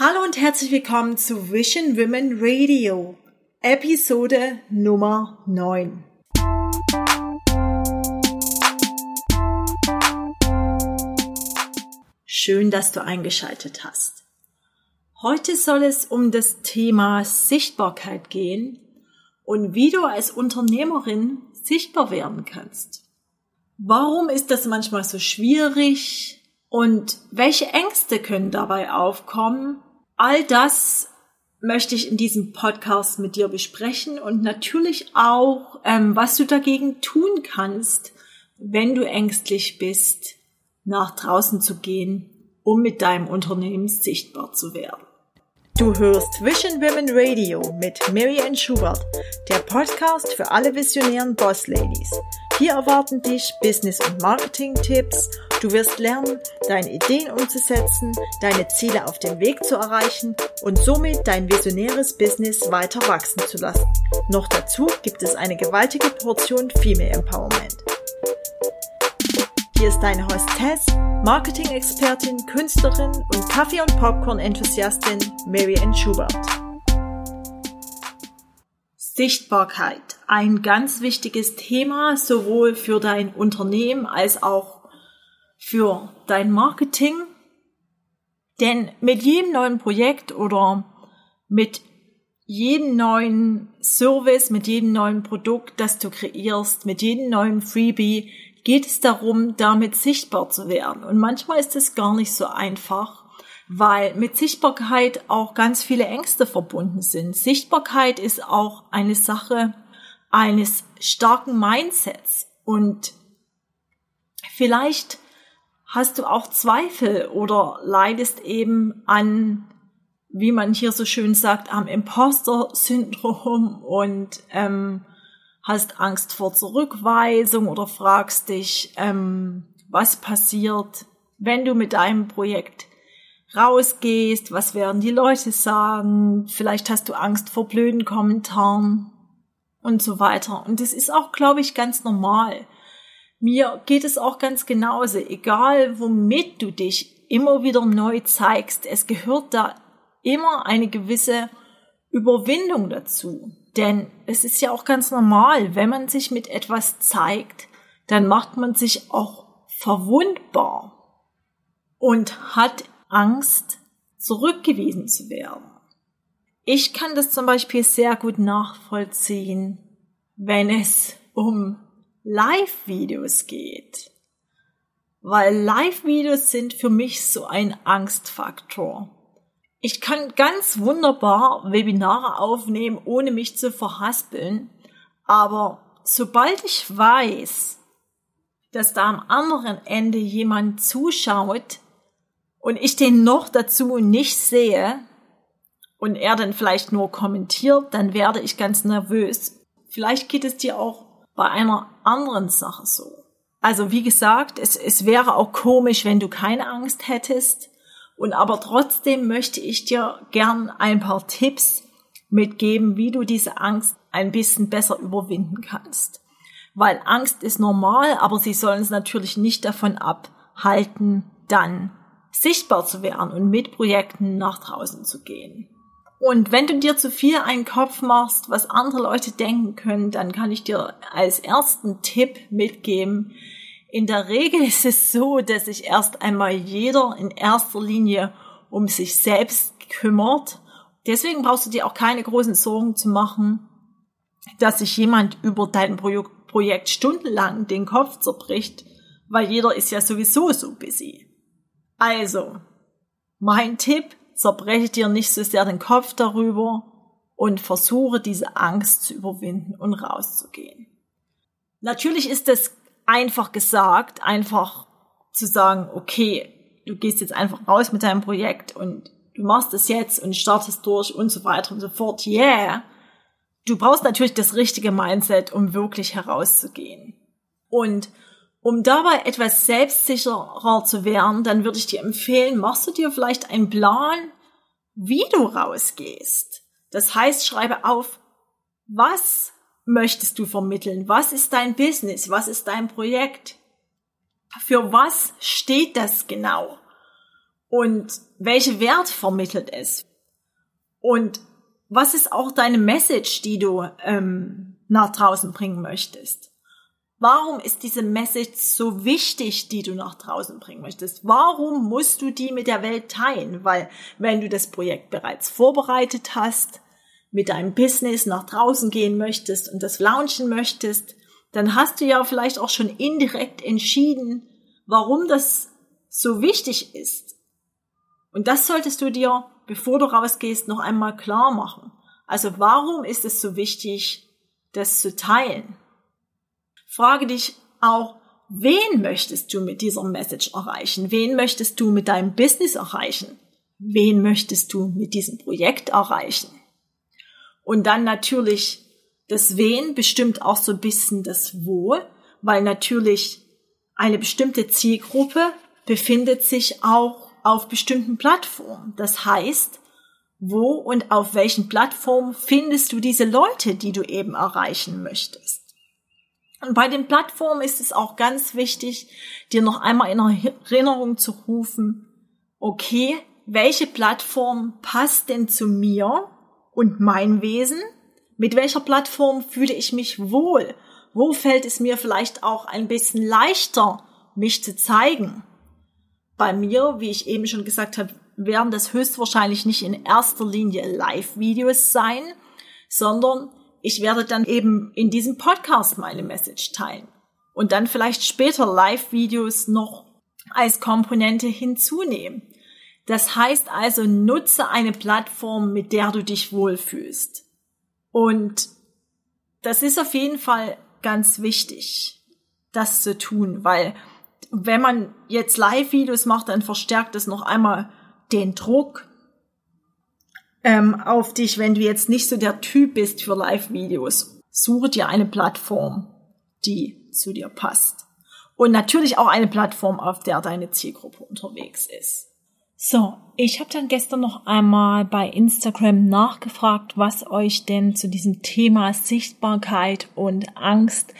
Hallo und herzlich willkommen zu Vision Women Radio, Episode Nummer 9. Schön, dass du eingeschaltet hast. Heute soll es um das Thema Sichtbarkeit gehen und wie du als Unternehmerin sichtbar werden kannst. Warum ist das manchmal so schwierig und welche Ängste können dabei aufkommen All das möchte ich in diesem Podcast mit dir besprechen und natürlich auch, ähm, was du dagegen tun kannst, wenn du ängstlich bist, nach draußen zu gehen, um mit deinem Unternehmen sichtbar zu werden. Du hörst Vision Women Radio mit Marianne Schubert, der Podcast für alle visionären Boss Ladies. Hier erwarten dich Business- und Marketing-Tipps. Du wirst lernen, deine Ideen umzusetzen, deine Ziele auf dem Weg zu erreichen und somit dein visionäres Business weiter wachsen zu lassen. Noch dazu gibt es eine gewaltige Portion Female Empowerment. Hier ist deine Hostess, Marketing-Expertin, Künstlerin und Kaffee- und Popcorn-Enthusiastin Marianne Schubert. Sichtbarkeit. Ein ganz wichtiges Thema, sowohl für dein Unternehmen als auch für dein Marketing. Denn mit jedem neuen Projekt oder mit jedem neuen Service, mit jedem neuen Produkt, das du kreierst, mit jedem neuen Freebie, geht es darum, damit sichtbar zu werden. Und manchmal ist es gar nicht so einfach, weil mit Sichtbarkeit auch ganz viele Ängste verbunden sind. Sichtbarkeit ist auch eine Sache eines starken Mindsets und vielleicht hast du auch Zweifel oder leidest eben an, wie man hier so schön sagt, am Imposter-Syndrom und ähm, hast Angst vor Zurückweisung oder fragst dich, ähm, was passiert, wenn du mit deinem Projekt rausgehst, was werden die Leute sagen, vielleicht hast du Angst vor blöden Kommentaren und so weiter. Und das ist auch, glaube ich, ganz normal. Mir geht es auch ganz genauso, egal womit du dich immer wieder neu zeigst, es gehört da immer eine gewisse Überwindung dazu. Denn es ist ja auch ganz normal, wenn man sich mit etwas zeigt, dann macht man sich auch verwundbar und hat Angst, zurückgewiesen zu werden. Ich kann das zum Beispiel sehr gut nachvollziehen, wenn es um Live-Videos geht. Weil Live-Videos sind für mich so ein Angstfaktor. Ich kann ganz wunderbar Webinare aufnehmen, ohne mich zu verhaspeln. Aber sobald ich weiß, dass da am anderen Ende jemand zuschaut, und ich den noch dazu nicht sehe und er dann vielleicht nur kommentiert, dann werde ich ganz nervös. Vielleicht geht es dir auch bei einer anderen Sache so. Also wie gesagt, es, es wäre auch komisch, wenn du keine Angst hättest. Und aber trotzdem möchte ich dir gern ein paar Tipps mitgeben, wie du diese Angst ein bisschen besser überwinden kannst. Weil Angst ist normal, aber sie sollen es natürlich nicht davon abhalten, dann sichtbar zu werden und mit Projekten nach draußen zu gehen. Und wenn du dir zu viel einen Kopf machst, was andere Leute denken können, dann kann ich dir als ersten Tipp mitgeben. In der Regel ist es so, dass sich erst einmal jeder in erster Linie um sich selbst kümmert. Deswegen brauchst du dir auch keine großen Sorgen zu machen, dass sich jemand über dein Projekt stundenlang den Kopf zerbricht, weil jeder ist ja sowieso so busy. Also, mein Tipp, zerbreche dir nicht so sehr den Kopf darüber und versuche diese Angst zu überwinden und rauszugehen. Natürlich ist es einfach gesagt, einfach zu sagen, okay, du gehst jetzt einfach raus mit deinem Projekt und du machst es jetzt und startest durch und so weiter und so fort. Yeah. Du brauchst natürlich das richtige Mindset, um wirklich herauszugehen. Und um dabei etwas selbstsicherer zu werden, dann würde ich dir empfehlen, machst du dir vielleicht einen Plan, wie du rausgehst. Das heißt, schreibe auf, was möchtest du vermitteln? Was ist dein Business? Was ist dein Projekt? Für was steht das genau? Und welche Wert vermittelt es? Und was ist auch deine Message, die du ähm, nach draußen bringen möchtest? Warum ist diese Message so wichtig, die du nach draußen bringen möchtest? Warum musst du die mit der Welt teilen? Weil wenn du das Projekt bereits vorbereitet hast, mit deinem Business nach draußen gehen möchtest und das launchen möchtest, dann hast du ja vielleicht auch schon indirekt entschieden, warum das so wichtig ist. Und das solltest du dir, bevor du rausgehst, noch einmal klar machen. Also warum ist es so wichtig, das zu teilen? Frage dich auch, wen möchtest du mit dieser Message erreichen? Wen möchtest du mit deinem Business erreichen? Wen möchtest du mit diesem Projekt erreichen? Und dann natürlich das Wen bestimmt auch so ein bisschen das Wo, weil natürlich eine bestimmte Zielgruppe befindet sich auch auf bestimmten Plattformen. Das heißt, wo und auf welchen Plattformen findest du diese Leute, die du eben erreichen möchtest? Und bei den Plattformen ist es auch ganz wichtig, dir noch einmal in Erinnerung zu rufen, okay, welche Plattform passt denn zu mir und mein Wesen? Mit welcher Plattform fühle ich mich wohl? Wo fällt es mir vielleicht auch ein bisschen leichter, mich zu zeigen? Bei mir, wie ich eben schon gesagt habe, werden das höchstwahrscheinlich nicht in erster Linie Live-Videos sein, sondern ich werde dann eben in diesem Podcast meine Message teilen und dann vielleicht später Live-Videos noch als Komponente hinzunehmen. Das heißt also, nutze eine Plattform, mit der du dich wohlfühlst. Und das ist auf jeden Fall ganz wichtig, das zu tun, weil wenn man jetzt Live-Videos macht, dann verstärkt es noch einmal den Druck, ähm, auf dich, wenn du jetzt nicht so der Typ bist für Live-Videos. Suche dir eine Plattform, die zu dir passt. Und natürlich auch eine Plattform, auf der deine Zielgruppe unterwegs ist. So, ich habe dann gestern noch einmal bei Instagram nachgefragt, was euch denn zu diesem Thema Sichtbarkeit und Angst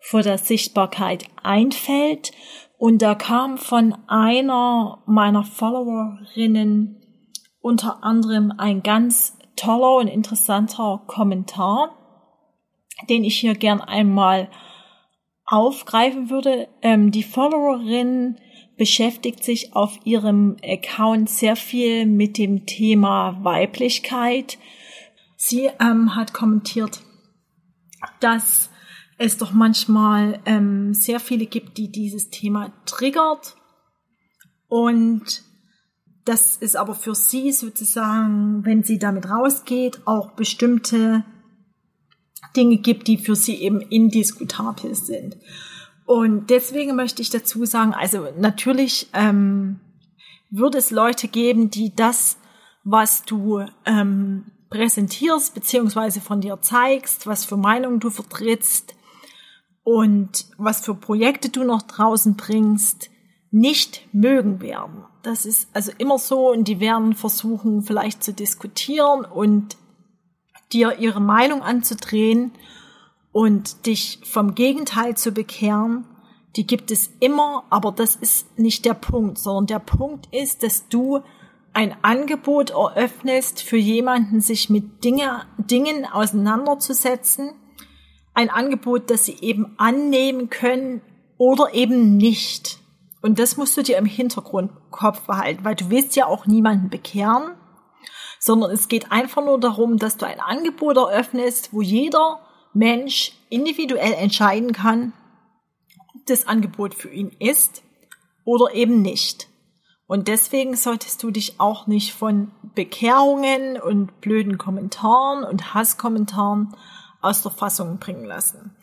vor der Sichtbarkeit einfällt. Und da kam von einer meiner Followerinnen unter anderem ein ganz toller und interessanter Kommentar, den ich hier gern einmal aufgreifen würde. Ähm, die Followerin beschäftigt sich auf ihrem Account sehr viel mit dem Thema Weiblichkeit. Sie ähm, hat kommentiert, dass es doch manchmal ähm, sehr viele gibt, die dieses Thema triggert und das ist aber für sie sozusagen, wenn sie damit rausgeht, auch bestimmte Dinge gibt, die für sie eben indiskutabel sind. Und deswegen möchte ich dazu sagen, also natürlich ähm, würde es Leute geben, die das, was du ähm, präsentierst, beziehungsweise von dir zeigst, was für Meinungen du vertrittst und was für Projekte du noch draußen bringst, nicht mögen werden. Das ist also immer so und die werden versuchen vielleicht zu diskutieren und dir ihre Meinung anzudrehen und dich vom Gegenteil zu bekehren. Die gibt es immer, aber das ist nicht der Punkt, sondern der Punkt ist, dass du ein Angebot eröffnest für jemanden, sich mit Dinge, Dingen auseinanderzusetzen. Ein Angebot, das sie eben annehmen können oder eben nicht. Und das musst du dir im Hintergrund Kopf behalten, weil du willst ja auch niemanden bekehren, sondern es geht einfach nur darum, dass du ein Angebot eröffnest, wo jeder Mensch individuell entscheiden kann, ob das Angebot für ihn ist oder eben nicht. Und deswegen solltest du dich auch nicht von Bekehrungen und blöden Kommentaren und Hasskommentaren aus der Fassung bringen lassen.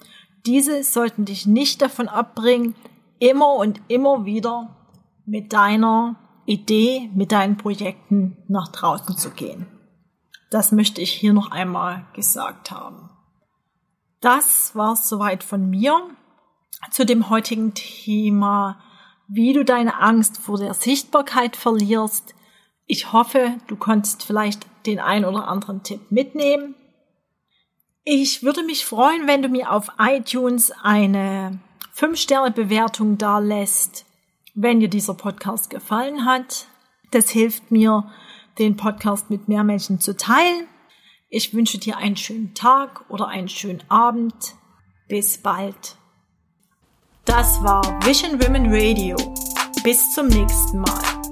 Diese sollten dich nicht davon abbringen, immer und immer wieder mit deiner Idee, mit deinen Projekten nach draußen zu gehen. Das möchte ich hier noch einmal gesagt haben. Das war soweit von mir zu dem heutigen Thema, wie du deine Angst vor der Sichtbarkeit verlierst. Ich hoffe, du konntest vielleicht den ein oder anderen Tipp mitnehmen. Ich würde mich freuen, wenn du mir auf iTunes eine 5-Sterne-Bewertung da lässt, wenn dir dieser Podcast gefallen hat. Das hilft mir, den Podcast mit mehr Menschen zu teilen. Ich wünsche dir einen schönen Tag oder einen schönen Abend. Bis bald. Das war Vision Women Radio. Bis zum nächsten Mal.